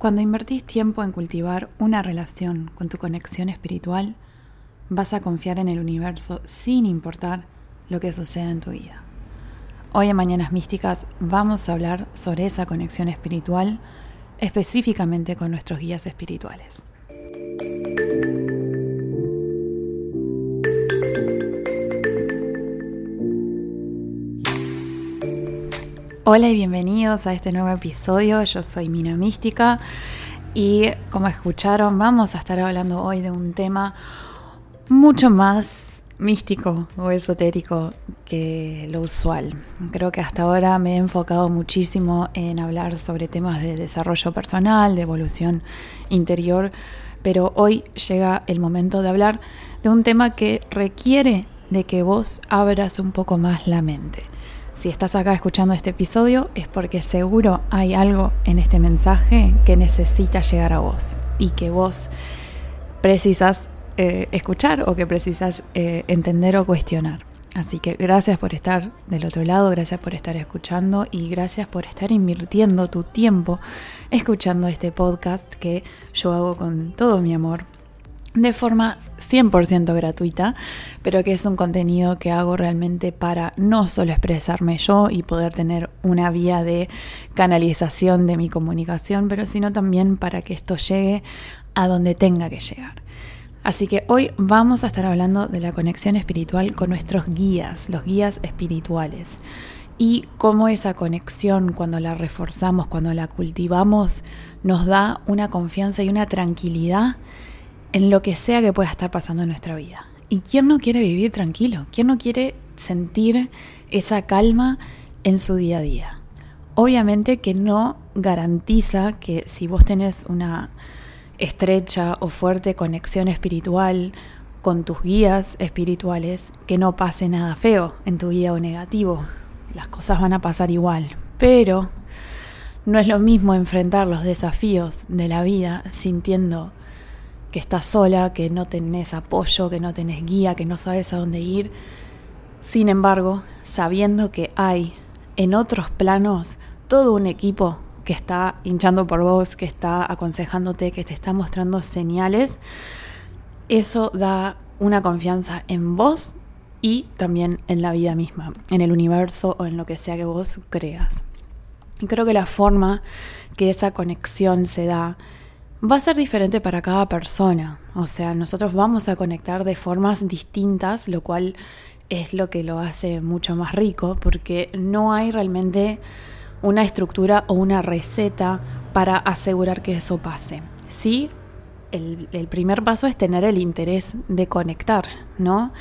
Cuando invertís tiempo en cultivar una relación con tu conexión espiritual, vas a confiar en el universo sin importar lo que suceda en tu vida. Hoy en Mañanas Místicas vamos a hablar sobre esa conexión espiritual, específicamente con nuestros guías espirituales. Hola y bienvenidos a este nuevo episodio. Yo soy Mina Mística y como escucharon vamos a estar hablando hoy de un tema mucho más místico o esotérico que lo usual. Creo que hasta ahora me he enfocado muchísimo en hablar sobre temas de desarrollo personal, de evolución interior, pero hoy llega el momento de hablar de un tema que requiere de que vos abras un poco más la mente. Si estás acá escuchando este episodio es porque seguro hay algo en este mensaje que necesita llegar a vos y que vos precisas eh, escuchar o que precisas eh, entender o cuestionar. Así que gracias por estar del otro lado, gracias por estar escuchando y gracias por estar invirtiendo tu tiempo escuchando este podcast que yo hago con todo mi amor de forma 100% gratuita, pero que es un contenido que hago realmente para no solo expresarme yo y poder tener una vía de canalización de mi comunicación, pero sino también para que esto llegue a donde tenga que llegar. Así que hoy vamos a estar hablando de la conexión espiritual con nuestros guías, los guías espirituales, y cómo esa conexión, cuando la reforzamos, cuando la cultivamos, nos da una confianza y una tranquilidad en lo que sea que pueda estar pasando en nuestra vida. ¿Y quién no quiere vivir tranquilo? ¿Quién no quiere sentir esa calma en su día a día? Obviamente que no garantiza que si vos tenés una estrecha o fuerte conexión espiritual con tus guías espirituales, que no pase nada feo en tu vida o negativo. Las cosas van a pasar igual. Pero no es lo mismo enfrentar los desafíos de la vida sintiendo que estás sola, que no tenés apoyo, que no tenés guía, que no sabes a dónde ir. Sin embargo, sabiendo que hay en otros planos todo un equipo que está hinchando por vos, que está aconsejándote, que te está mostrando señales, eso da una confianza en vos y también en la vida misma, en el universo o en lo que sea que vos creas. Y creo que la forma que esa conexión se da va a ser diferente para cada persona. O sea, nosotros vamos a conectar de formas distintas, lo cual es lo que lo hace mucho más rico, porque no hay realmente una estructura o una receta para asegurar que eso pase. Sí, el, primer paso es tener el interés de conectar, ¿no?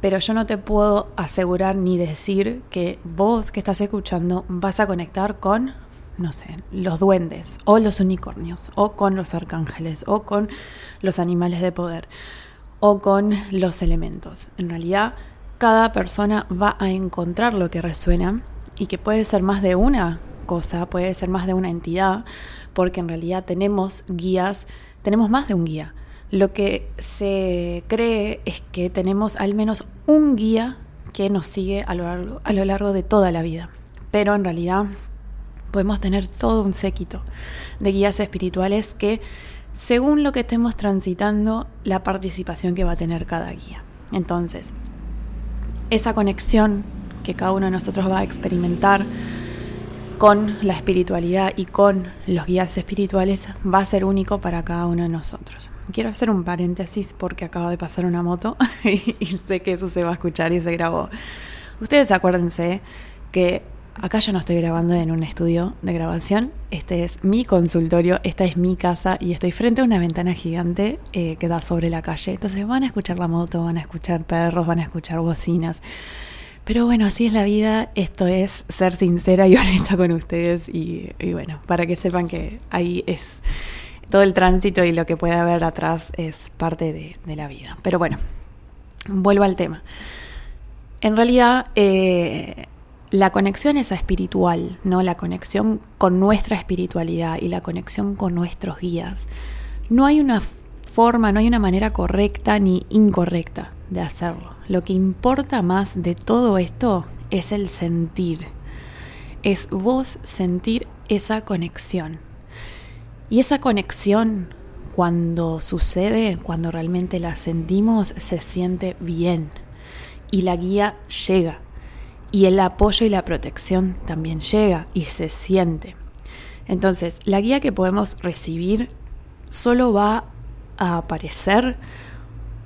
Pero yo no te puedo asegurar ni decir que vos que estás escuchando vas a conectar con no sé, los duendes o los unicornios o con los arcángeles o con los animales de poder o con los elementos. En realidad, cada persona va a encontrar lo que resuena y que puede ser más de una cosa, puede ser más de una entidad, porque en realidad tenemos guías, tenemos más de un guía. Lo que se cree es que tenemos al menos un guía que nos sigue a lo largo, a lo largo de toda la vida. Pero en realidad podemos tener todo un séquito de guías espirituales que, según lo que estemos transitando, la participación que va a tener cada guía. Entonces, esa conexión que cada uno de nosotros va a experimentar con la espiritualidad y con los guías espirituales va a ser único para cada uno de nosotros. Quiero hacer un paréntesis porque acaba de pasar una moto y sé que eso se va a escuchar y se grabó. Ustedes acuérdense que Acá yo no estoy grabando en un estudio de grabación, este es mi consultorio, esta es mi casa y estoy frente a una ventana gigante eh, que da sobre la calle. Entonces van a escuchar la moto, van a escuchar perros, van a escuchar bocinas. Pero bueno, así es la vida, esto es ser sincera y honesta con ustedes y, bueno, para que sepan que ahí es todo el tránsito y lo que puede haber atrás es parte de, la vida. Pero bueno, vuelvo al tema. En realidad, eh, la conexión esa espiritual, ¿no? La conexión con nuestra espiritualidad y la conexión con nuestros guías. No hay una forma, no hay una manera correcta ni incorrecta de hacerlo. Lo que importa más de todo esto es el sentir. Es vos sentir esa conexión. Y esa conexión, cuando sucede, cuando realmente la sentimos, se siente bien. Y la guía llega. Y el apoyo y la protección también llega y se siente. Entonces, la guía que podemos recibir solo va a aparecer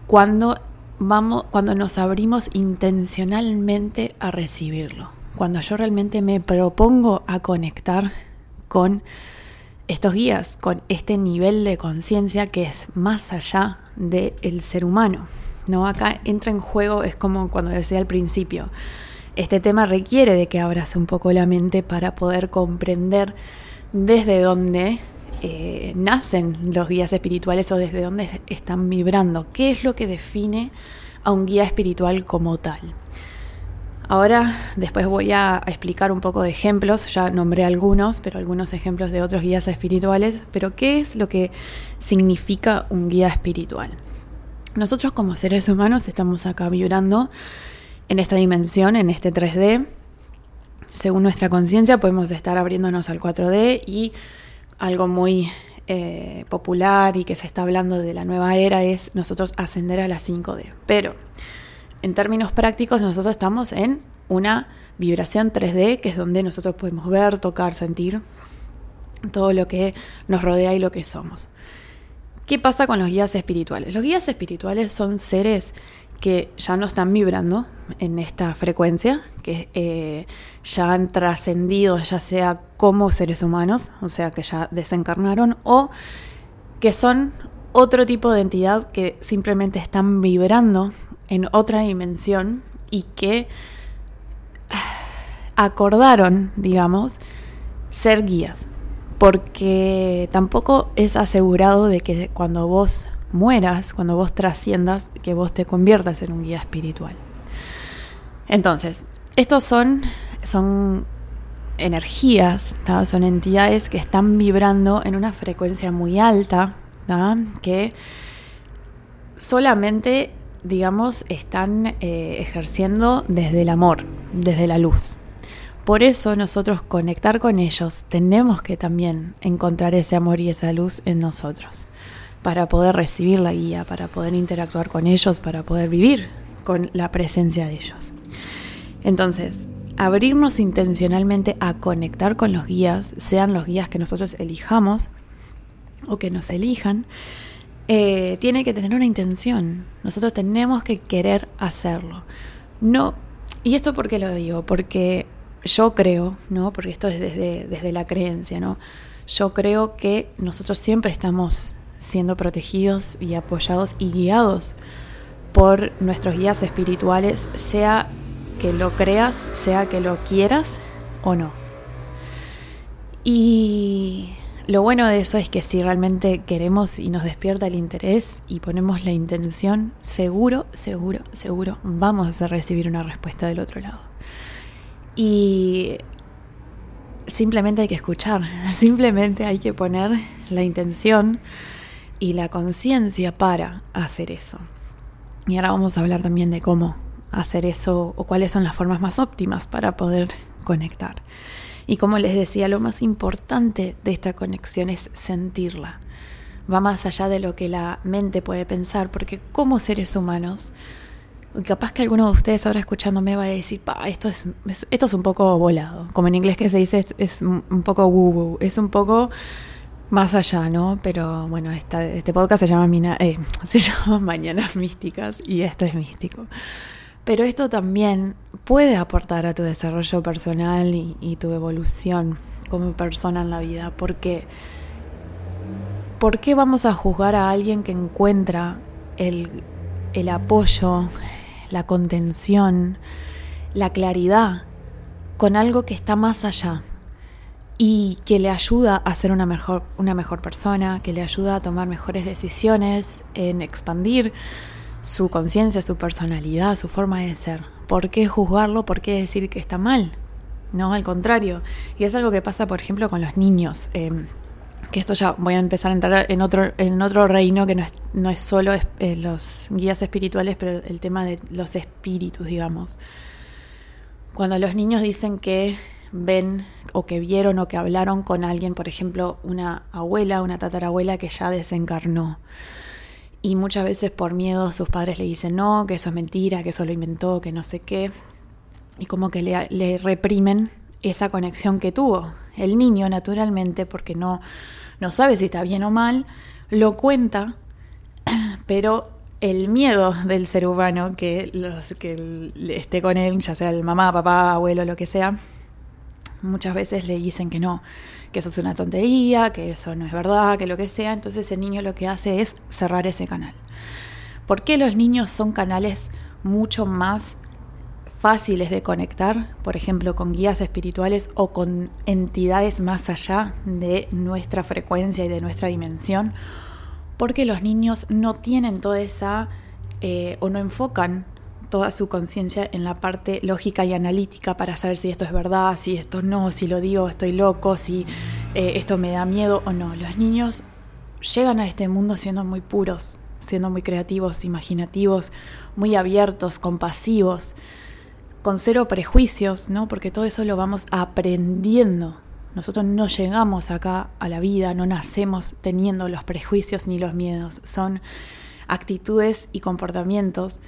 cuando vamos cuando nos abrimos intencionalmente a recibirlo. Cuando yo realmente me propongo a conectar con estos guías, con este nivel de conciencia que es más allá del ser humano. ¿no? Acá entra en juego, es como cuando decía al principio, este tema requiere de que abras un poco la mente para poder comprender desde dónde eh, nacen los guías espirituales o desde dónde están vibrando, qué es lo que define a un guía espiritual como tal. Ahora, después voy a explicar un poco de ejemplos, ya nombré algunos, pero algunos ejemplos de otros guías espirituales, pero ¿qué es lo que significa un guía espiritual? Nosotros como seres humanos estamos acá vibrando en esta dimensión, en este 3D, según nuestra conciencia podemos estar abriéndonos al 4D y algo muy eh, popular y que se está hablando de la nueva era es nosotros ascender a la 5D. Pero en términos prácticos nosotros estamos en una vibración 3D que es donde nosotros podemos ver, tocar, sentir todo lo que nos rodea y lo que somos. ¿Qué pasa con los guías espirituales? Los guías espirituales son seres que ya no están vibrando en esta frecuencia, que eh, ya han trascendido, ya sea como seres humanos, o sea, que ya desencarnaron, o que son otro tipo de entidad que simplemente están vibrando en otra dimensión y que acordaron, digamos, ser guías. Porque tampoco es asegurado de que cuando vos mueras, cuando vos trasciendas, que vos te conviertas en un guía espiritual. Entonces, estos son, son energías, son entidades que están vibrando en una frecuencia muy alta, que solamente, digamos, están eh, ejerciendo desde el amor, desde la luz. Por eso nosotros conectar con ellos tenemos que también encontrar ese amor y esa luz en nosotros para poder recibir la guía, para poder interactuar con ellos, para poder vivir con la presencia de ellos. Entonces, abrirnos intencionalmente a conectar con los guías, sean los guías que nosotros elijamos o que nos elijan, eh, tiene que tener una intención. Nosotros tenemos que querer hacerlo. No, y esto por qué lo digo, porque yo creo, ¿no? Porque esto es desde, desde la creencia, ¿no? Yo creo que nosotros siempre estamos siendo protegidos y apoyados y guiados por nuestros guías espirituales, sea que lo creas, sea que lo quieras o no. Y lo bueno de eso es que si realmente queremos y nos despierta el interés y ponemos la intención, seguro, seguro, seguro vamos a recibir una respuesta del otro lado. Y simplemente hay que escuchar, simplemente hay que poner la intención y la conciencia para hacer eso. Y ahora vamos a hablar también de cómo hacer eso o cuáles son las formas más óptimas para poder conectar. Y como les decía, lo más importante de esta conexión es sentirla. Va más allá de lo que la mente puede pensar, porque como seres humanos, capaz que alguno de ustedes ahora escuchándome va a decir, esto es, esto es un poco volado. Como en inglés que se dice, es, un poco woo woo, es un poco más allá, ¿no? Pero bueno, este podcast se llama, Mina, eh, se llama Mañanas Místicas y esto es místico. Pero esto también puede aportar a tu desarrollo personal y, tu evolución como persona en la vida. Porque, ¿por qué vamos a juzgar a alguien que encuentra el, el apoyo, la contención, la claridad con algo que está más allá? Y que le ayuda a ser una mejor, una mejor persona, que le ayuda a tomar mejores decisiones, en expandir su conciencia, su personalidad, su forma de ser. ¿Por qué juzgarlo? ¿Por qué decir que está mal? No, al contrario. Y es algo que pasa, por ejemplo, con los niños. Em, que esto ya voy a empezar a entrar en otro, en otro reino que no es, no es solo eh, los guías espirituales, pero el tema de los espíritus, digamos. Cuando los niños dicen que ven o que vieron o que hablaron con alguien, por ejemplo, una abuela, una tatarabuela que ya desencarnó. Y muchas veces por miedo sus padres le dicen no, que eso es mentira, que eso lo inventó, que no sé qué. Y como que le, reprimen esa conexión que tuvo. El niño, naturalmente, porque no, no sabe si está bien o mal, lo cuenta, pero el miedo del ser humano que, que esté con él, ya sea el mamá, papá, abuelo, lo que sea, muchas veces le dicen que no, que eso es una tontería, que eso no es verdad, que lo que sea, entonces el niño lo que hace es cerrar ese canal. ¿Por qué los niños son canales mucho más fáciles de conectar, por ejemplo, con guías espirituales o con entidades más allá de nuestra frecuencia y de nuestra dimensión? Porque los niños no tienen toda esa, eh, o no enfocan toda su conciencia en la parte lógica y analítica para saber si esto es verdad, si esto no, si lo digo estoy loco, si eh, esto me da miedo o no. Los niños llegan a este mundo siendo muy puros, siendo muy creativos, imaginativos, muy abiertos, compasivos, con cero prejuicios, ¿no? Porque todo eso lo vamos aprendiendo. Nosotros no llegamos acá a la vida, no nacemos teniendo los prejuicios ni los miedos, son actitudes y comportamientos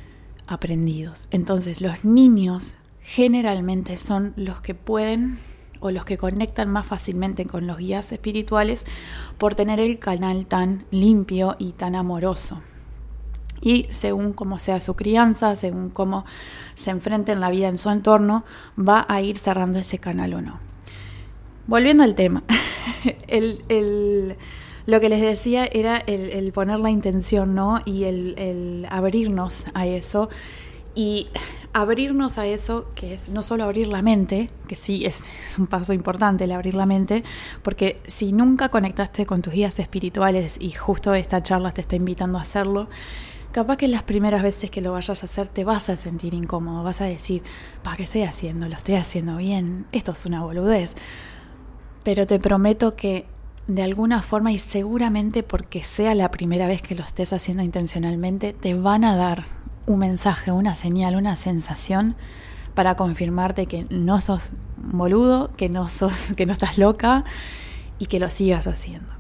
aprendidos. Entonces los niños generalmente son los que pueden o los que conectan más fácilmente con los guías espirituales por tener el canal tan limpio y tan amoroso. Y según cómo sea su crianza, según cómo se enfrente en la vida en su entorno, va a ir cerrando ese canal o no. Volviendo al tema, el, lo que les decía era el, poner la intención, ¿no? Y el, abrirnos a eso. Y abrirnos a eso, que es no solo abrir la mente, que sí es, un paso importante el abrir la mente, porque si nunca conectaste con tus guías espirituales y justo esta charla te está invitando a hacerlo, capaz que las primeras veces que lo vayas a hacer te vas a sentir incómodo, vas a decir, ¿para qué estoy haciendo? ¿Lo estoy haciendo bien? Esto es una boludez. Pero te prometo que de alguna forma y seguramente porque sea la primera vez que lo estés haciendo intencionalmente, te van a dar un mensaje, una señal, una sensación para confirmarte que no sos boludo, que no sos, que no estás loca y que lo sigas haciendo.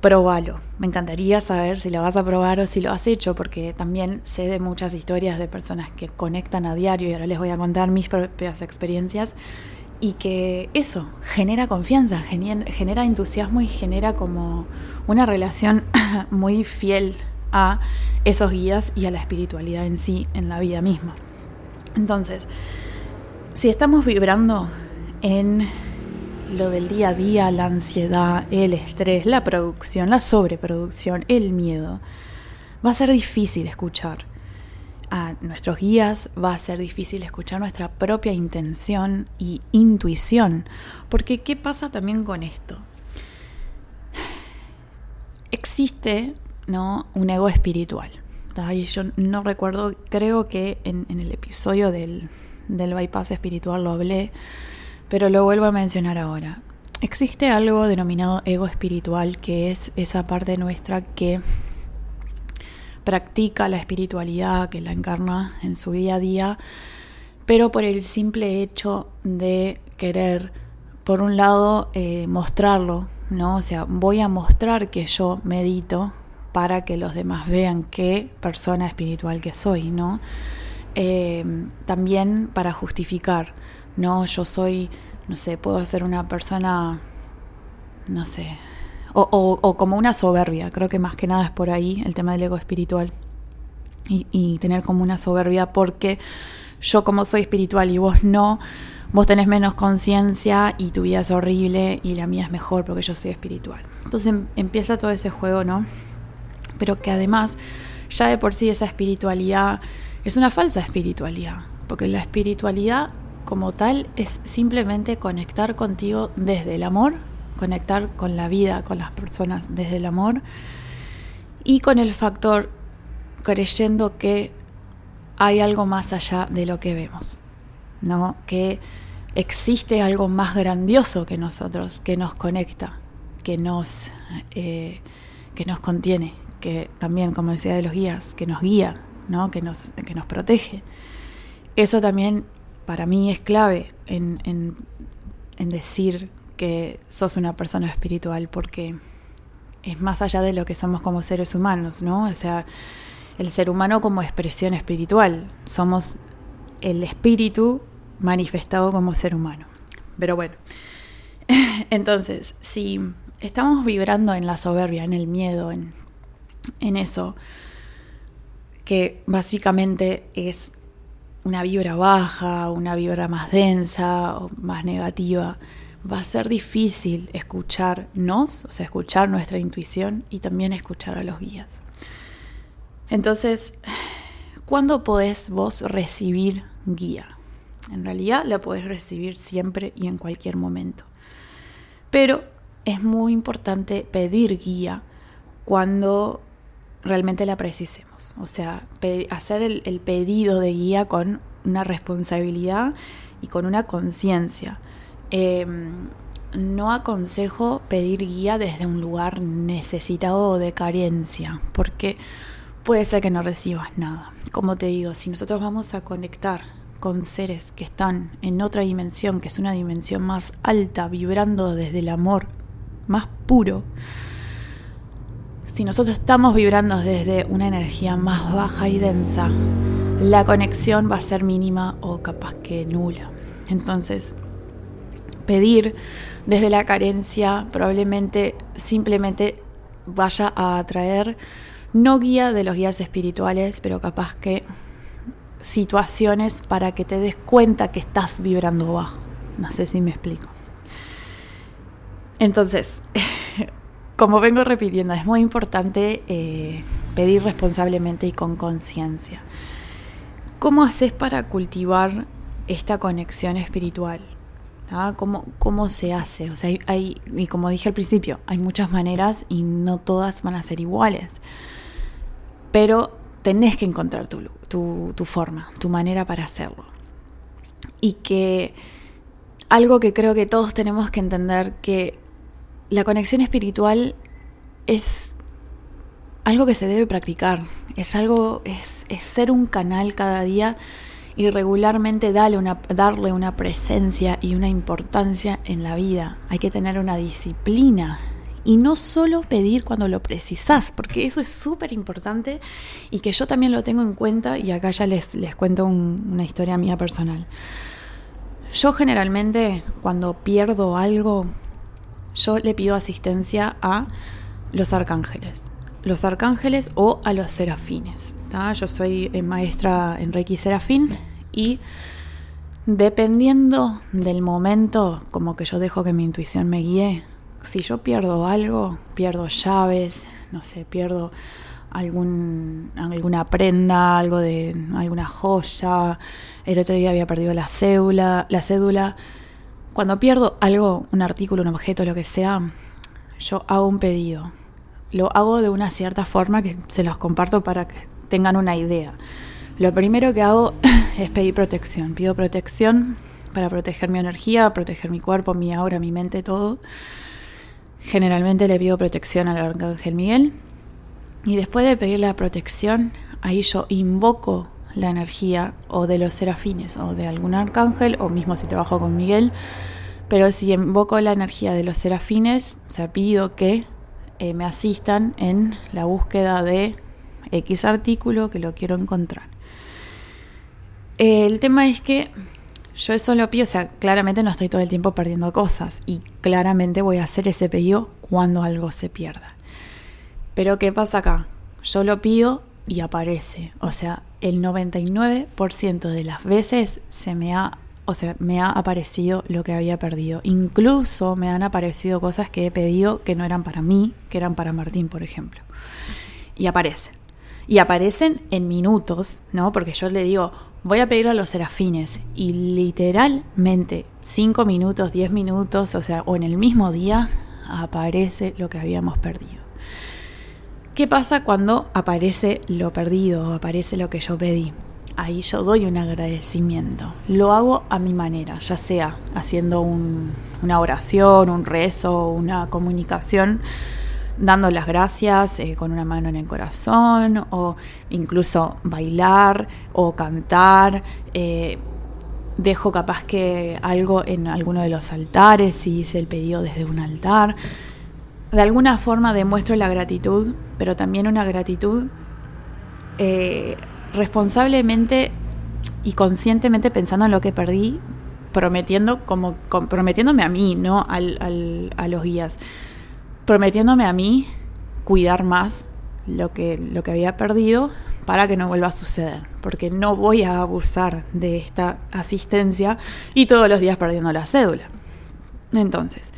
Probalo. Me encantaría saber si lo vas a probar o si lo has hecho, porque también sé de muchas historias de personas que conectan a diario y ahora les voy a contar mis propias experiencias y que eso genera confianza, genera entusiasmo y genera como una relación muy fiel a esos guías y a la espiritualidad en sí, en la vida misma. Entonces, si estamos vibrando en lo del día a día, la ansiedad, el estrés, la producción, la sobreproducción, el miedo, va a ser difícil escuchar a nuestros guías, va a ser difícil escuchar nuestra propia intención y intuición. Porque ¿qué pasa también con esto? Existe ¿no? un ego espiritual. Yo no recuerdo, creo que en, el episodio del, del bypass espiritual lo hablé, pero lo vuelvo a mencionar ahora. Existe algo denominado ego espiritual, que es esa parte nuestra que practica la espiritualidad, que la encarna en su día a día, pero por el simple hecho de querer, por un lado, eh, mostrarlo, ¿no? O sea, voy a mostrar que yo medito para que los demás vean qué persona espiritual que soy, ¿no? Eh, también para justificar, ¿no? Yo soy, no sé, puedo ser una persona, no sé, o, como una soberbia, creo que más que nada es por ahí el tema del ego espiritual. Y, tener como una soberbia porque yo como soy espiritual y vos no, vos tenés menos conciencia y tu vida es horrible y la mía es mejor porque yo soy espiritual. Entonces em, empieza todo ese juego, ¿no? Pero que además ya de por sí esa espiritualidad es una falsa espiritualidad, porque la espiritualidad como tal es simplemente conectar contigo desde el amor conectar con la vida, con las personas desde el amor y con el factor creyendo que hay algo más allá de lo que vemos, ¿no? Que existe algo más grandioso que nosotros, que nos conecta, que nos, eh, que nos contiene, que también, como decía de los guías, que nos guía, ¿no? que, nos, que nos protege. Eso también para mí es clave en en decir que sos una persona espiritual porque es más allá de lo que somos como seres humanos, ¿no? O sea, el ser humano como expresión espiritual. Somos el espíritu manifestado como ser humano. Pero bueno, entonces, si estamos vibrando en la soberbia, en el miedo, en, en eso, que básicamente es una vibra baja, una vibra más densa o más negativa, va a ser difícil escucharnos, o sea, escuchar nuestra intuición y también escuchar a los guías. Entonces, ¿cuándo podés vos recibir guía? En realidad la podés recibir siempre y en cualquier momento. Pero es muy importante pedir guía cuando realmente la precisemos. O sea, hacer el, pedido de guía con una responsabilidad y con una conciencia. Em, no aconsejo pedir guía desde un lugar necesitado o de carencia, porque puede ser que no recibas nada. Como te digo, si nosotros vamos a conectar con seres que están en otra dimensión, que es una dimensión más alta, vibrando desde el amor más puro, si nosotros estamos vibrando desde una energía más baja y densa, la conexión va a ser mínima o capaz que nula. Entonces, pedir desde la carencia probablemente simplemente vaya a atraer no guía de los guías espirituales, pero capaz que situaciones para que te des cuenta que estás vibrando bajo. No sé si me explico. Entonces, como vengo repitiendo, es muy importante eh, pedir responsablemente y con conciencia. ¿Cómo haces para cultivar esta conexión espiritual? ¿Cómo, ¿Cómo, se hace? O sea, hay, y como dije al principio, hay muchas maneras y no todas van a ser iguales pero tenés que encontrar tu, tu, forma, tu manera para hacerlo. Y que algo que creo que todos tenemos que entender que la conexión espiritual es algo que se debe practicar, es algo, es, es ser un canal cada día y regularmente darle una, darle una presencia y una importancia en la vida. Hay que tener una disciplina y no solo pedir cuando lo precisás, porque eso es súper importante y que yo también lo tengo en cuenta y acá ya les, les cuento una historia mía personal. Yo generalmente cuando pierdo algo, yo le pido asistencia a los arcángeles, los arcángeles o a los serafines. Yo soy eh, maestra en Reiki Serafín y dependiendo del momento, como que yo dejo que mi intuición me guíe, si yo pierdo algo, pierdo llaves, no sé, pierdo algún, alguna prenda, algo de alguna joya. El otro día había perdido la cédula, la cédula. Cuando pierdo algo, un artículo, un objeto, lo que sea, yo hago un pedido. Lo hago de una cierta forma que se los comparto para que tengan una idea. Lo primero que hago es pedir protección. Pido protección para proteger mi energía, proteger mi cuerpo, mi aura, mi mente, todo. Generalmente le pido protección al arcángel Miguel y después de pedir la protección, ahí yo invoco la energía o de los serafines o de algún arcángel o mismo si trabajo con Miguel, pero si invoco la energía de los serafines, o sea, pido que eh, me asistan en la búsqueda de X artículo que lo quiero encontrar. El tema es que yo eso lo pido, o sea, claramente no estoy todo el tiempo perdiendo cosas y claramente voy a hacer ese pedido cuando algo se pierda. Pero ¿qué pasa acá? Yo lo pido y aparece. O sea, el 99% de las veces se me ha, o sea, me ha aparecido lo que había perdido. Incluso me han aparecido cosas que he pedido que no eran para mí, que eran para Martín, por ejemplo. Y aparecen. Y aparecen en minutos, ¿no? Porque yo le digo, voy a pedir a los serafines y literalmente 5 minutos, 10 minutos, o sea, o en el mismo día aparece lo que habíamos perdido. ¿Qué pasa cuando aparece lo perdido o aparece lo que yo pedí? Ahí yo doy un agradecimiento. Lo hago a mi manera, ya sea haciendo una oración, un rezo, una comunicación dando las gracias eh, con una mano en el corazón o incluso bailar o cantar. Eh, dejo capaz que algo en alguno de los altares, si hice el pedido desde un altar. De alguna forma demuestro la gratitud, pero también una gratitud eh, responsablemente y conscientemente pensando en lo que perdí, prometiendo como prometiéndome a mí, no al, a los guías, prometiéndome a mí cuidar más lo que, lo que había perdido para que no vuelva a suceder, porque no voy a abusar de esta asistencia y todos los días perdiendo la cédula. Entonces,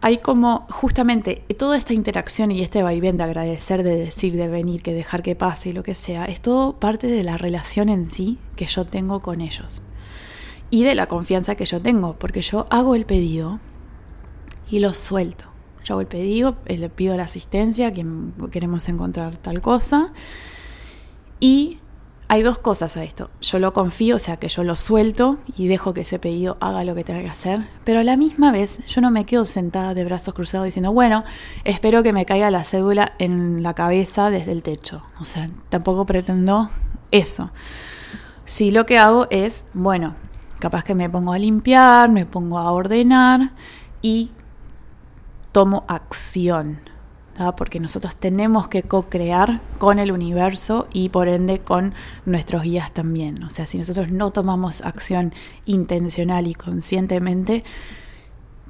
hay como justamente toda esta interacción y este vaivén de agradecer, de decir, de venir, que dejar que pase y lo que sea, es todo parte de la relación en sí que yo tengo con ellos y de la confianza que yo tengo, porque yo hago el pedido y lo suelto. Yo hago el pedido, eh, le pido la asistencia, que queremos encontrar tal cosa y hay dos cosas a esto. Yo lo confío, o sea que yo lo suelto y dejo que ese pedido haga lo que tenga que hacer, pero a la misma vez yo no me quedo sentada de brazos cruzados diciendo, bueno, espero que me caiga la cédula en la cabeza desde el techo. O sea, tampoco pretendo eso. Sí, lo que hago es, bueno, capaz que me pongo a limpiar, me pongo a ordenar y tomo acción porque nosotros tenemos que co-crear con el universo y por ende con nuestros guías también. O sea, si nosotros no tomamos acción intencional y conscientemente,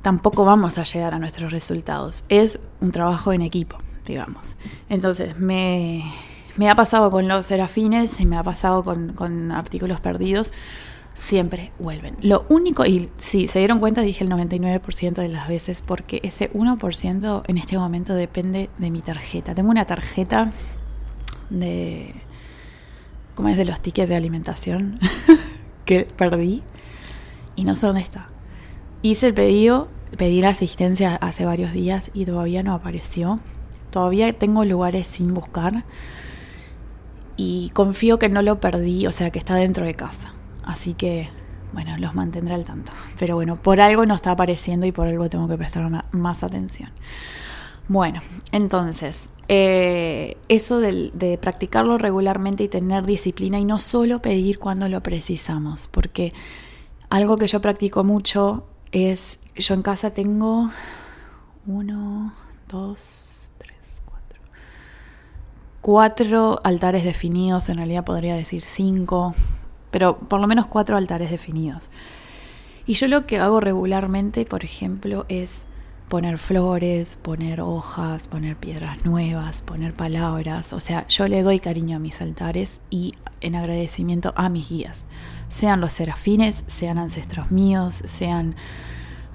tampoco vamos a llegar a nuestros resultados. Es un trabajo en equipo, digamos. Entonces, me, ha pasado con los serafines y me ha pasado con, con artículos perdidos siempre vuelven. Lo único, y si se dieron cuenta, dije el 99% de las veces, porque ese 1% en este momento depende de mi tarjeta. Tengo una tarjeta de... ¿Cómo es de los tickets de alimentación? que perdí y no sé dónde está. Hice el pedido, pedí la asistencia hace varios días y todavía no apareció. Todavía tengo lugares sin buscar y confío que no lo perdí, o sea que está dentro de casa. Así que, bueno, los mantendré al tanto. Pero bueno, por algo no está apareciendo y por algo tengo que prestar más atención. Bueno, entonces, eh, eso de, de, practicarlo regularmente y tener disciplina y no solo pedir cuando lo precisamos, porque algo que yo practico mucho es, yo en casa tengo uno, dos, tres, cuatro, cuatro altares definidos, en realidad podría decir cinco, pero por lo menos cuatro altares definidos. Y yo lo que hago regularmente, por ejemplo, es poner flores, poner hojas, poner piedras nuevas, poner palabras. O sea, yo le doy cariño a mis altares y en agradecimiento a mis guías. Sean los serafines, sean ancestros míos, sean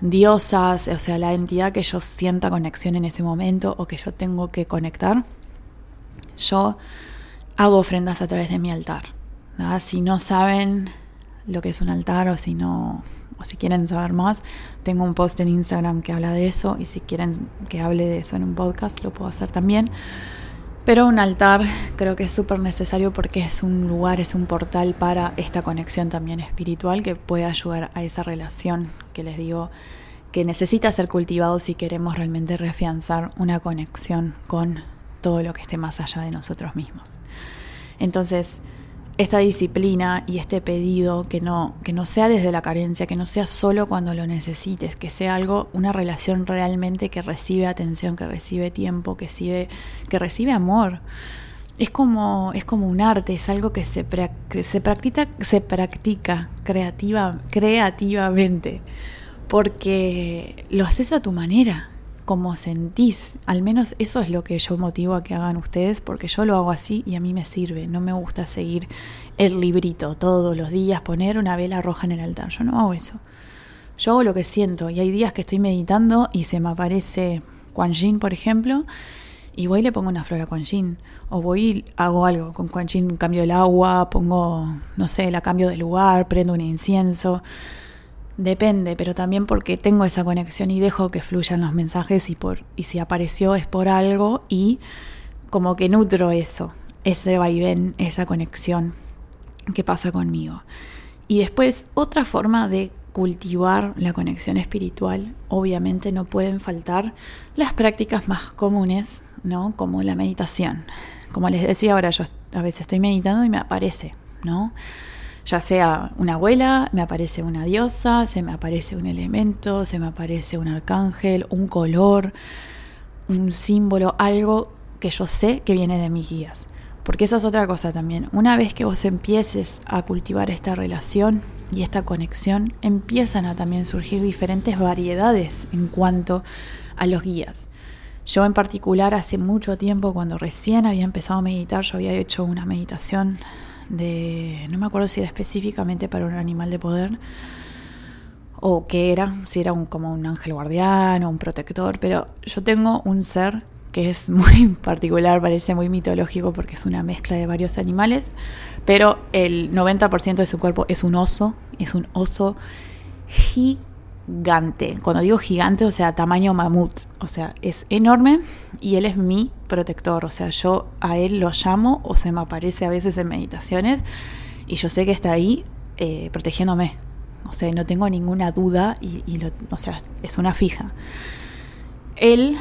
diosas, o sea, la entidad que yo sienta conexión en ese momento o que yo tengo que conectar. Yo hago ofrendas a través de mi altar. Si no saben lo que es un altar o si no o si quieren saber más, tengo un post en Instagram que habla de eso y si quieren que hable de eso en un podcast lo puedo hacer también. Pero un altar creo que es súper necesario porque es un lugar, es un portal para esta conexión también espiritual que puede ayudar a esa relación que les digo que necesita ser cultivado si queremos realmente reafianzar una conexión con todo lo que esté más allá de nosotros mismos. Entonces, esta disciplina y este pedido que no, que no sea desde la carencia, que no sea solo cuando lo necesites, que sea algo, una relación realmente que recibe atención, que recibe tiempo, que recibe, que recibe amor. Es como, es como un arte, es algo que se, se, practica, se practica creativa, creativamente, porque lo haces a tu manera como sentís. Al menos eso es lo que yo motivo a que hagan ustedes, porque yo lo hago así y a mí me sirve. No me gusta seguir el librito todos los días, poner una vela roja en el altar. Yo no hago eso. Yo hago lo que siento y hay días que estoy meditando y se me aparece Quan por ejemplo, y voy y le pongo una flor a Quan Yin. O voy y hago algo con Quan Yin, cambio el agua, pongo, no sé, la cambio de lugar, prendo un incienso. Depende, pero también porque tengo esa conexión y dejo que fluyan los mensajes y, por, y si apareció es por algo y como que nutro eso, ese vaivén, esa conexión que pasa conmigo. Y después otra forma de cultivar la conexión espiritual, obviamente no pueden faltar las prácticas más comunes, ¿no? Como la meditación. Como les decía ahora, yo a veces estoy meditando y me aparece, ¿no? Ya sea una abuela, me aparece una diosa, se me aparece un elemento, se me aparece un arcángel, un color, un símbolo, algo que yo sé que viene de mis guías. Porque esa es otra cosa también. Una vez que vos empieces a cultivar esta relación y esta conexión, empiezan a también surgir diferentes variedades en cuanto a los guías. Yo en particular hace mucho tiempo, cuando recién había empezado a meditar, yo había hecho una meditación de, no me acuerdo si era específicamente para un animal de poder o qué era, si era un, como un ángel guardián o un protector, pero yo tengo un ser que es muy particular, parece muy mitológico porque es una mezcla de varios animales, pero el 90% de su cuerpo es un oso, es un oso gigante. Cuando digo gigante, o sea, tamaño mamut, o sea, es enorme y él es mi protector, o sea, yo a él lo llamo o se me aparece a veces en meditaciones y yo sé que está ahí eh, protegiéndome. O sea, no tengo ninguna duda y, o sea, es una fija. Él,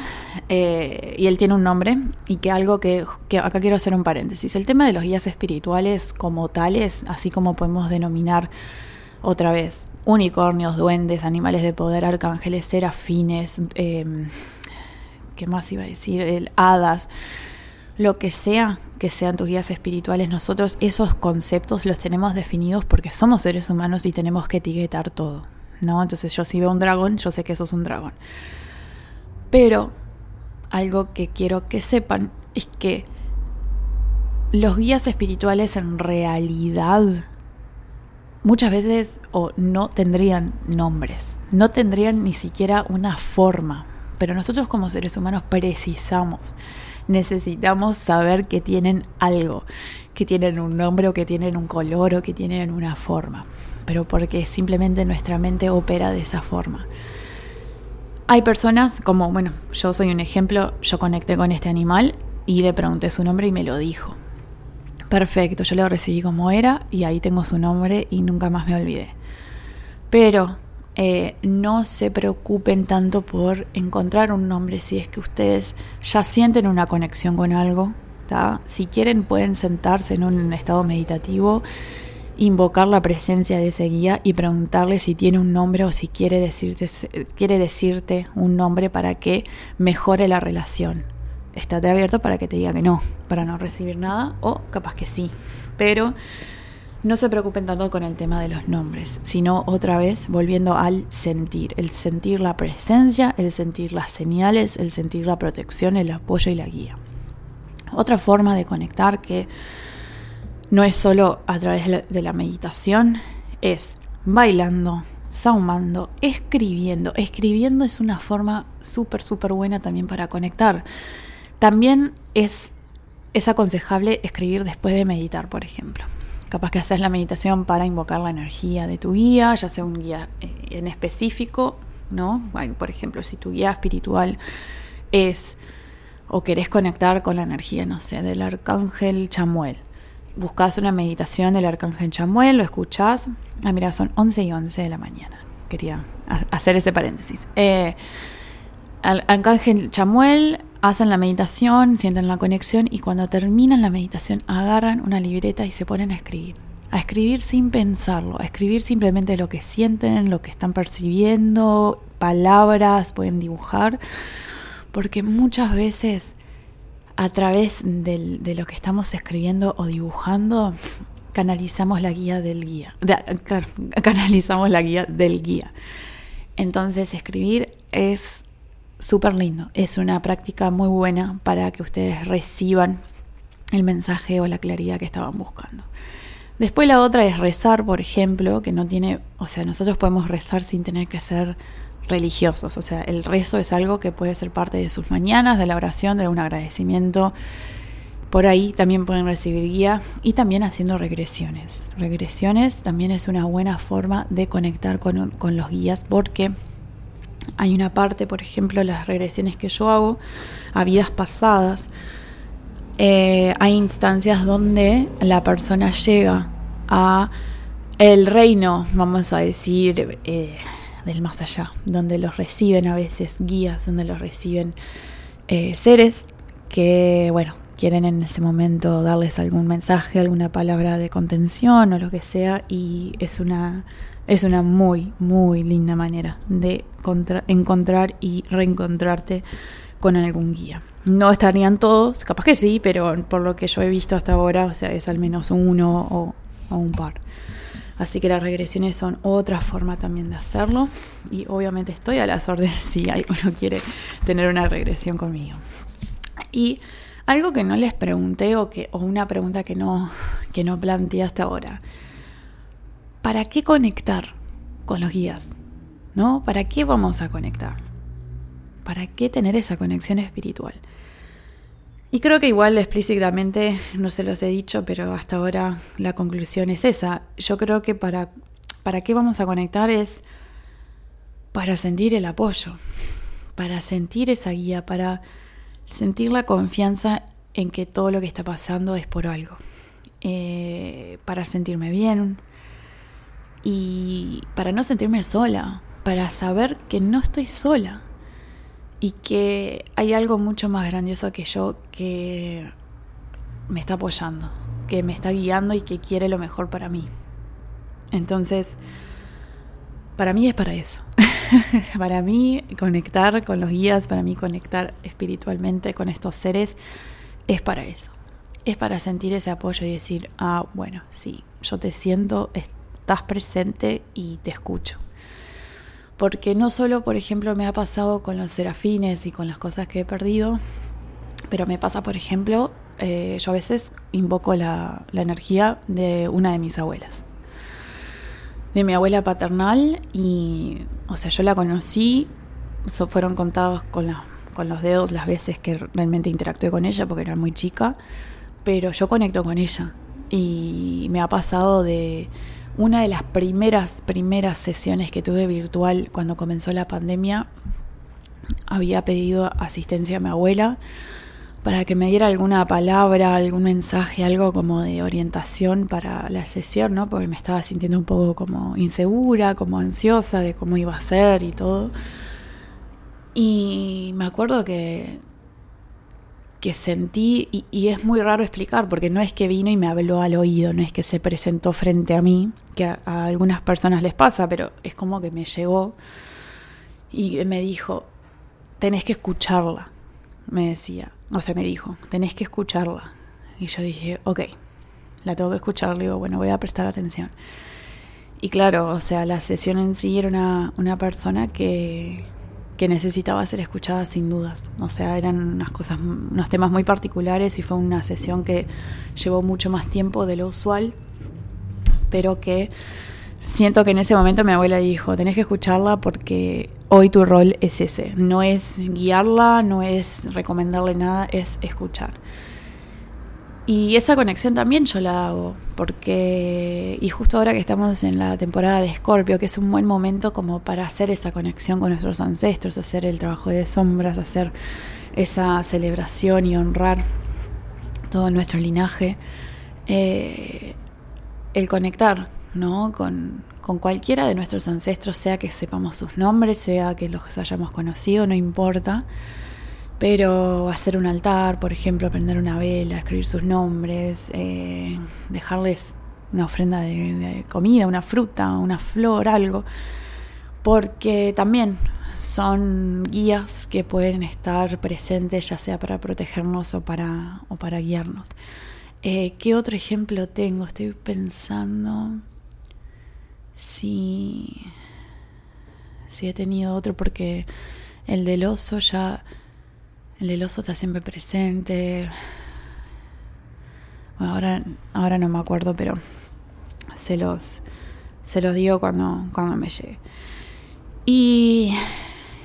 eh, y él tiene un nombre, y que algo que, acá quiero hacer un paréntesis, el tema de los guías espirituales como tales, así como podemos denominar otra vez unicornios, duendes, animales de poder, arcángeles, serafines, em, ¿qué más iba a decir? El, hadas, lo que sea que sean tus guías espirituales, nosotros esos conceptos los tenemos definidos porque somos seres humanos y tenemos que etiquetar todo, ¿no? Entonces yo si veo un dragón, yo sé que eso es un dragón. Pero algo que quiero que sepan es que los guías espirituales en realidad muchas veces o no tendrían nombres, no tendrían ni siquiera una forma, pero nosotros como seres humanos precisamos, necesitamos saber que tienen algo, que tienen un nombre o que tienen un color o que tienen una forma, pero porque simplemente nuestra mente opera de esa forma. Hay personas como, bueno, yo soy un ejemplo, yo conecté con este animal y le pregunté su nombre y me lo dijo. Perfecto, yo lo recibí como era y ahí tengo su nombre y nunca más me olvidé. Pero eh, no se preocupen tanto por encontrar un nombre si es que ustedes ya sienten una conexión con algo. Si quieren pueden sentarse en un estado meditativo invocar la presencia de ese guía y preguntarle si tiene un nombre o si quiere decirte, quiere decirte un nombre para que mejore la relación. Estate abierto para que te diga que no, para no recibir nada, o capaz que sí. Pero no se preocupen tanto con el tema de los nombres, sino otra vez volviendo al sentir, el sentir la presencia, el sentir las señales, el sentir la protección, el apoyo y la guía. Otra forma de conectar que no es solo a través de la meditación, es bailando, saumando, escribiendo. Escribiendo es una forma súper, súper buena también para conectar. También es, es aconsejable escribir después de meditar, por ejemplo. Capaz que haces la meditación para invocar la energía de tu guía, ya sea un guía eh, en específico, ¿no? Por ejemplo, si tu guía espiritual es o querés conectar con la energía, no sé, del arcángel Chamuel buscas una meditación del Arcángel Chamuel, lo escuchás. Ah, mira, son 11 y 11 de la mañana. Quería hacer ese paréntesis. Eh, Arcángel Chamuel hacen la meditación, sienten la conexión y cuando terminan la meditación agarran una libreta y se ponen a escribir. A escribir sin pensarlo, a escribir simplemente lo que sienten, lo que están percibiendo, palabras, pueden dibujar, porque muchas veces a través de lo que estamos escribiendo o dibujando, canalizamos la guía del guía. claro, canalizamos la guía del guía. Entonces, escribir es súper lindo. Es una práctica muy buena para que ustedes reciban el mensaje o la claridad que estaban buscando. Después la otra es rezar, por ejemplo, que no tiene, o sea, nosotros podemos rezar sin tener que ser religiosos. O sea, el rezo es algo que puede ser parte de sus mañanas, de la oración, de un agradecimiento. Por ahí también pueden recibir guía y también haciendo regresiones. Regresiones también es una buena forma de conectar con, los guías porque hay una parte, por ejemplo, las regresiones que yo hago a vidas pasadas. Eh, hay instancias donde la persona llega a el reino, vamos a decir, eh, del más allá, donde los reciben a veces guías, donde los reciben eh, seres que, bueno, quieren en ese momento darles algún mensaje, alguna palabra de contención o lo que sea y es una es una muy muy linda manera de encontrar y reencontrarte con algún guía. No estarían todos, capaz que sí, pero por lo que yo he visto hasta ahora, o sea, es al menos uno o, un par. Así que las regresiones son otra forma también de hacerlo. Y obviamente estoy a las órdenes si alguno quiere tener una regresión conmigo. Y algo que no les pregunté o, que, o una pregunta que no, que no planteé hasta ahora. ¿Para qué conectar con los guías? ¿No? ¿Para qué vamos a conectar? ¿Para qué tener esa conexión espiritual? Y creo que igual explícitamente no se los he dicho, pero hasta ahora la conclusión es esa. Yo creo que para, para qué vamos a conectar es para sentir el apoyo, para sentir esa guía, para sentir la confianza en que todo lo que está pasando es por algo, eh, para sentirme bien y para no sentirme sola, para saber que no estoy sola y que hay algo mucho más grandioso que yo que me está apoyando, que me está guiando y que quiere lo mejor para mí. Entonces, para mí es para eso. para mí conectar con los guías, para mí conectar espiritualmente con estos seres, es para eso. Es para sentir ese apoyo y decir, ah, bueno, sí, yo te siento, estás presente y te escucho porque no solo, por ejemplo, me ha pasado con los serafines y con las cosas que he perdido, pero me pasa, por ejemplo, eh, yo a veces invoco la, energía de una de mis abuelas, de mi abuela paternal, y, o sea, yo la conocí, fueron contados con, con los dedos las veces que realmente interactué con ella, porque era muy chica, pero yo conecto con ella, y me ha pasado de una de las primeras, primeras sesiones que tuve virtual cuando comenzó la pandemia, había pedido asistencia a mi abuela para que me diera alguna palabra, algún mensaje, algo como de orientación para la sesión, ¿no? Porque me estaba sintiendo un poco como insegura, como ansiosa de cómo iba a ser y todo. Y me acuerdo que que sentí, y, es muy raro explicar, porque no es que vino y me habló al oído, no es que se presentó frente a mí, que a, algunas personas les pasa, pero es como que me llegó y me dijo, tenés que escucharla, me decía, o sea, me dijo, tenés que escucharla. Y yo dije, ok, la tengo que escuchar, le digo, bueno, voy a prestar atención. Y claro, o sea, la sesión en sí era una, una persona que que necesitaba ser escuchada sin dudas. O sea, eran unas cosas, unos temas muy particulares y fue una sesión que llevó mucho más tiempo de lo usual, pero que siento que en ese momento mi abuela dijo, tenés que escucharla porque hoy tu rol es ese, no es guiarla, no es recomendarle nada, es escuchar. Y esa conexión también yo la hago, porque, y justo ahora que estamos en la temporada de Escorpio, que es un buen momento como para hacer esa conexión con nuestros ancestros, hacer el trabajo de sombras, hacer esa celebración y honrar todo nuestro linaje, eh, el conectar ¿no? con, con cualquiera de nuestros ancestros, sea que sepamos sus nombres, sea que los hayamos conocido, no importa pero hacer un altar, por ejemplo, prender una vela, escribir sus nombres, eh, dejarles una ofrenda de, comida, una fruta, una flor, algo, porque también son guías que pueden estar presentes ya sea para protegernos o para, o para guiarnos. Eh, ¿Qué otro ejemplo tengo? Estoy pensando si, si he tenido otro porque el del oso ya el del oso está siempre presente. Ahora, ahora no me acuerdo, pero se los, se los digo cuando, cuando me llegue. Y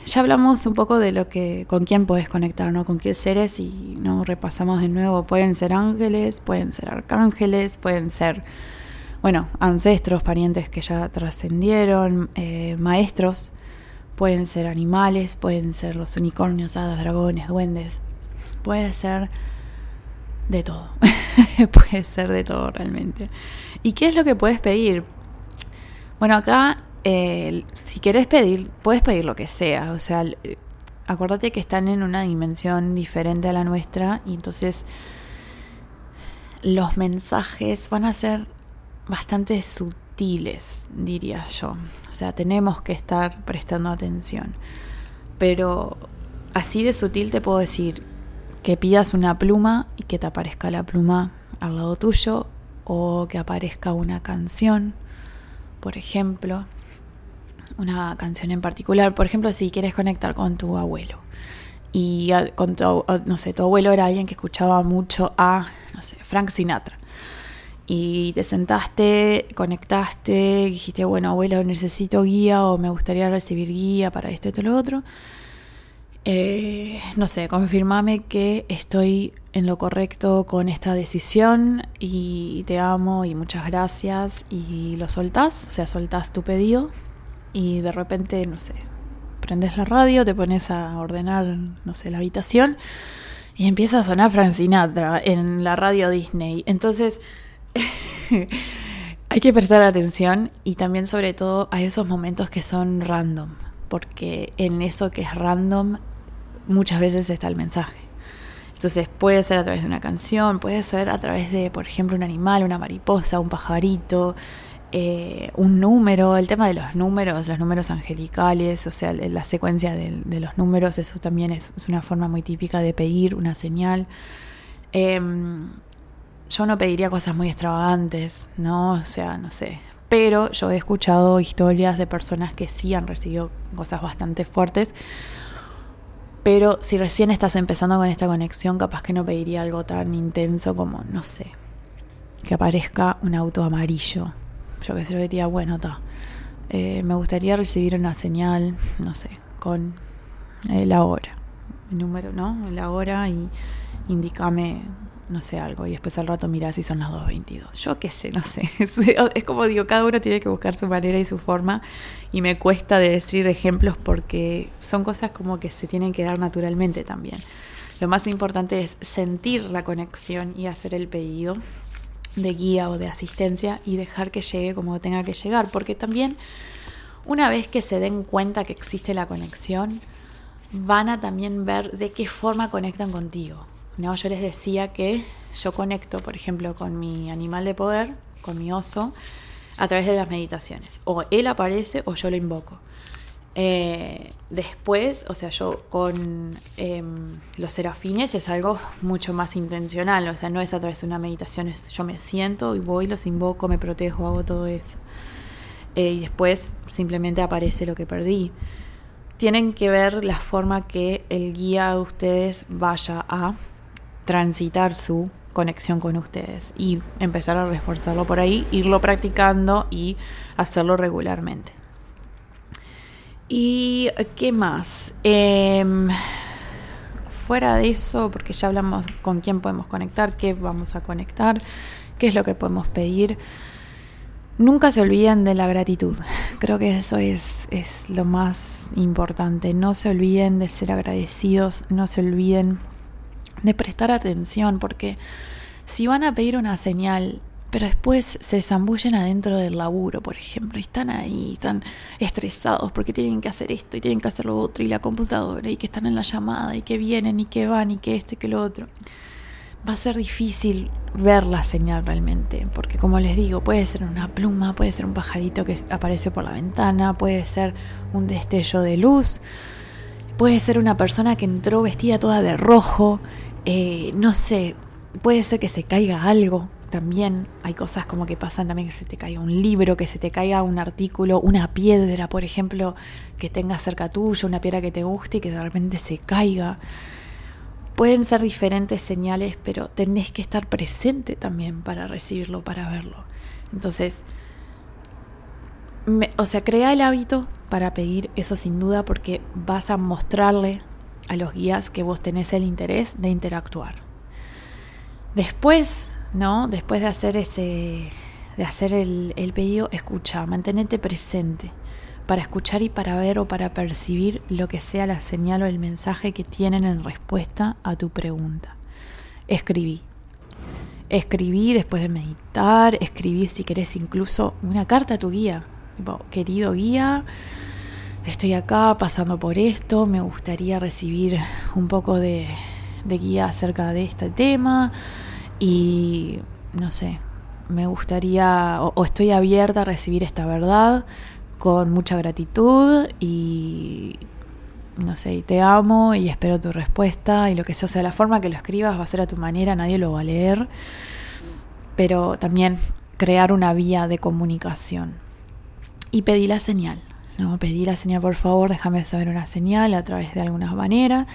ya hablamos un poco de lo que, con quién puedes conectar, ¿no? Con qué seres y no repasamos de nuevo. Pueden ser ángeles, pueden ser arcángeles, pueden ser, bueno, ancestros, parientes que ya trascendieron, eh, maestros Pueden ser animales, pueden ser los unicornios, hadas, dragones, duendes. Puede ser de todo. puede ser de todo realmente. ¿Y qué es lo que puedes pedir? Bueno, acá, eh, si quieres pedir, puedes pedir lo que sea. O sea, acuérdate que están en una dimensión diferente a la nuestra y entonces los mensajes van a ser bastante sutiles, diría yo. O sea, tenemos que estar prestando atención. Pero así de sutil te puedo decir que pidas una pluma y que te aparezca la pluma al lado tuyo o que aparezca una canción, por ejemplo, una canción en particular, por ejemplo, si quieres conectar con tu abuelo y con tu, no sé, tu abuelo era alguien que escuchaba mucho a, no sé, Frank Sinatra. Y te sentaste, conectaste, dijiste, bueno, abuelo, necesito guía o me gustaría recibir guía para esto, y lo otro. Eh, no sé, confirmame que estoy en lo correcto con esta decisión y te amo y muchas gracias y lo soltás, o sea, soltás tu pedido y de repente, no sé, prendes la radio, te pones a ordenar, no sé, la habitación y empieza a sonar Frank Sinatra en la radio Disney. Entonces, hay que prestar atención y también sobre todo a esos momentos que son random, porque en eso que es random muchas veces está el mensaje. Entonces puede ser a través de una canción, puede ser a través de, por ejemplo, un animal, una mariposa, un pajarito, eh, un número, el tema de los números, los números angelicales, o sea, la secuencia de, los números, eso también es, una forma muy típica de pedir una señal. Em, yo no pediría cosas muy extravagantes, ¿no? O sea, no sé. Pero yo he escuchado historias de personas que sí han recibido cosas bastante fuertes. Pero si recién estás empezando con esta conexión, capaz que no pediría algo tan intenso como, no sé, que aparezca un auto amarillo yo que sé, yo diría, bueno, está. Eh, me gustaría recibir una señal, no sé, con eh, la hora, el número, ¿no? La hora y indícame, no sé, algo. Y después al rato mirás si son las 2.22. Yo qué sé, no sé. Es como digo, cada uno tiene que buscar su manera y su forma. Y me cuesta de decir ejemplos porque son cosas como que se tienen que dar naturalmente también. Lo más importante es sentir la conexión y hacer el pedido de guía o de asistencia y dejar que llegue como tenga que llegar, porque también una vez que se den cuenta que existe la conexión, van a también ver de qué forma conectan contigo. ¿No? Yo les decía que yo conecto, por ejemplo, con mi animal de poder, con mi oso, a través de las meditaciones. O él aparece o yo lo invoco. Eh, después, o sea, yo con em, los serafines es algo mucho más intencional, o sea, no es a través de una meditación, es, yo me siento y voy, los invoco, me protejo, hago todo eso. Eh, y después simplemente aparece lo que perdí. Tienen que ver la forma que el guía de ustedes vaya a transitar su conexión con ustedes y empezar a reforzarlo por ahí, irlo practicando y hacerlo regularmente. ¿Y qué más? Em, fuera de eso, porque ya hablamos con quién podemos conectar, qué vamos a conectar, qué es lo que podemos pedir. Nunca se olviden de la gratitud. Creo que eso es, es lo más importante. No se olviden de ser agradecidos, no se olviden de prestar atención, porque si van a pedir una señal pero después se zambullen adentro del laburo, por ejemplo, y están ahí, están estresados porque tienen que hacer esto y tienen que hacer lo otro, y la computadora, y que están en la llamada, y que vienen, y que van, y que esto y que lo otro. Va a ser difícil ver la señal realmente, porque como les digo, puede ser una pluma, puede ser un pajarito que aparece por la ventana, puede ser un destello de luz, puede ser una persona que entró vestida toda de rojo, eh, no sé, puede ser que se caiga algo, también hay cosas como que pasan también que se te caiga un libro, que se te caiga un artículo, una piedra, por ejemplo, que tengas cerca tuyo, una piedra que te guste y que de repente se caiga. Pueden ser diferentes señales, pero tenés que estar presente también para recibirlo, para verlo. Entonces, o sea, crea el hábito para pedir eso sin duda porque vas a mostrarle a los guías que vos tenés el interés de interactuar. Después ¿no? Después de hacer ese, de hacer el, pedido, escucha, mantenete presente para escuchar y para ver o para percibir lo que sea la señal o el mensaje que tienen en respuesta a tu pregunta. Escribí. Escribí después de meditar, escribí si querés incluso una carta a tu guía. Querido guía, estoy acá pasando por esto, me gustaría recibir un poco de, guía acerca de este tema y no sé, me gustaría o, estoy abierta a recibir esta verdad con mucha gratitud y no sé, y te amo y espero tu respuesta y lo que sea, o sea, la forma que lo escribas va a ser a tu manera, nadie lo va a leer, pero también crear una vía de comunicación y pedí la señal, ¿no? Pedí la señal, por favor, déjame saber una señal a través de alguna manera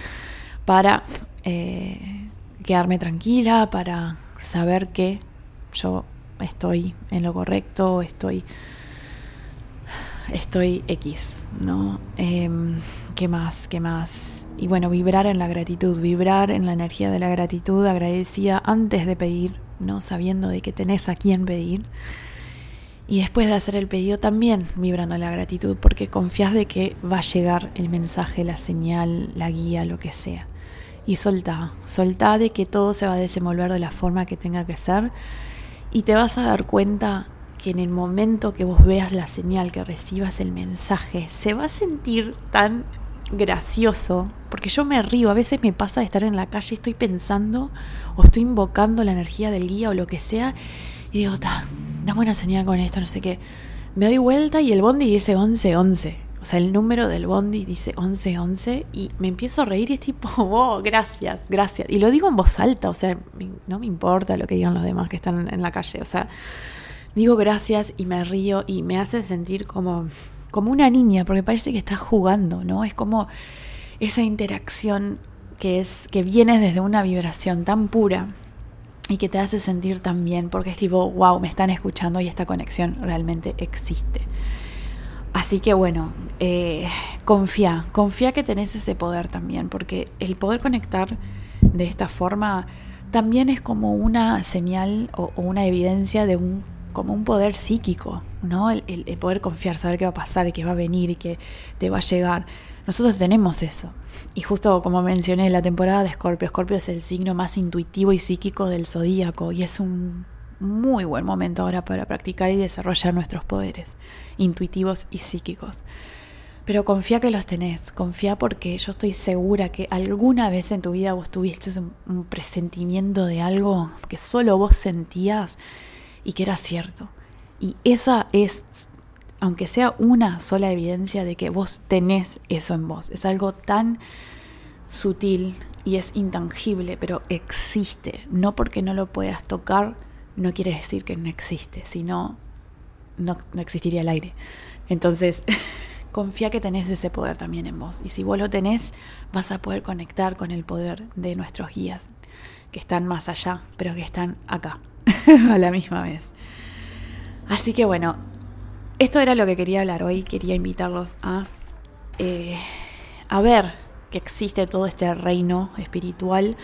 para eh, quedarme tranquila, para saber que yo estoy en lo correcto, estoy estoy X, ¿no? Em, ¿Qué más? ¿Qué más? Y bueno, vibrar en la gratitud, vibrar en la energía de la gratitud, agradecida antes de pedir, ¿no? Sabiendo de que tenés a quién pedir. Y después de hacer el pedido también vibrando la gratitud, porque confías de que va a llegar el mensaje, la señal, la guía, lo que sea. Y soltá, soltá de que todo se va a desenvolver de la forma que tenga que ser. Y te vas a dar cuenta que en el momento que vos veas la señal, que recibas el mensaje, se va a sentir tan gracioso, porque yo me río, a veces me pasa de estar en la calle, estoy pensando o estoy invocando la energía del guía o lo que sea, y digo, da, una señal con esto, no sé qué. Me doy vuelta y el bondi dice 11-11. O sea, el número del bondi dice 11-11 y me empiezo a reír y es tipo, oh, gracias, gracias. Y lo digo en voz alta, o sea, no me importa lo que digan los demás que están en la calle. O sea, digo gracias y me río y me hace sentir como, como una niña, porque parece que estás jugando, ¿no? Es como esa interacción que es que viene desde una vibración tan pura y que te hace sentir tan bien, porque es tipo, wow, me están escuchando y esta conexión realmente existe. Así que bueno, eh, confía, confía que tenés ese poder también, porque el poder conectar de esta forma también es como una señal o, una evidencia de un como un poder psíquico, ¿no? El, poder confiar, saber qué va a pasar, que va a venir y que te va a llegar. Nosotros tenemos eso. Y justo como mencioné, la temporada de Scorpio, Scorpio es el signo más intuitivo y psíquico del zodíaco y es un muy buen momento ahora para practicar y desarrollar nuestros poderes intuitivos y psíquicos. Pero confía que los tenés, confía porque yo estoy segura que alguna vez en tu vida vos tuviste un presentimiento de algo que solo vos sentías y que era cierto. Y esa es, aunque sea una sola evidencia de que vos tenés eso en vos, es algo tan sutil y es intangible, pero existe. No porque no lo puedas tocar, no quiere decir que no existe, sino no, no existiría el aire. Entonces, confía que tenés ese poder también en vos. Y si vos lo tenés, vas a poder conectar con el poder de nuestros guías, que están más allá, pero que están acá. a la misma vez. Así que bueno, esto era lo que quería hablar hoy. Quería invitarlos a, eh, a ver que existe todo este reino espiritual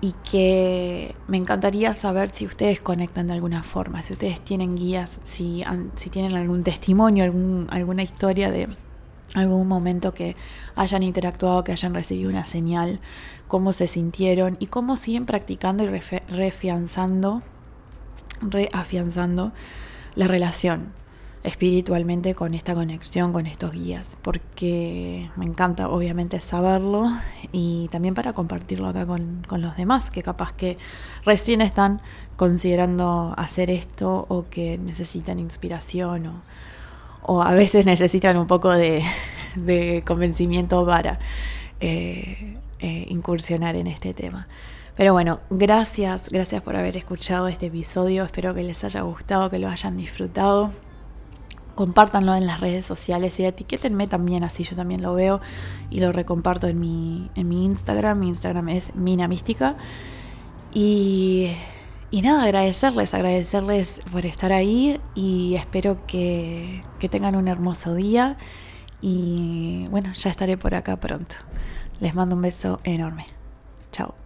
y que me encantaría saber si ustedes conectan de alguna forma, si ustedes tienen guías, si, si tienen algún testimonio, algún, alguna historia de algún momento que hayan interactuado, que hayan recibido una señal, cómo se sintieron y cómo siguen practicando y refianzando reafianzando la relación espiritualmente con esta conexión, con estos guías, porque me encanta obviamente saberlo y también para compartirlo acá con, los demás, que capaz que recién están considerando hacer esto o que necesitan inspiración o, a veces necesitan un poco de, convencimiento para eh, eh, incursionar en este tema. Pero bueno, gracias, gracias por haber escuchado este episodio. Espero que les haya gustado, que lo hayan disfrutado. Compártanlo en las redes sociales y etiquétenme también, así yo también lo veo y lo recomparto en mi, en mi Instagram. Mi Instagram es Mina Mística. Y, y nada, agradecerles, agradecerles por estar ahí y espero que, que tengan un hermoso día. Y bueno, ya estaré por acá pronto. Les mando un beso enorme. Chao.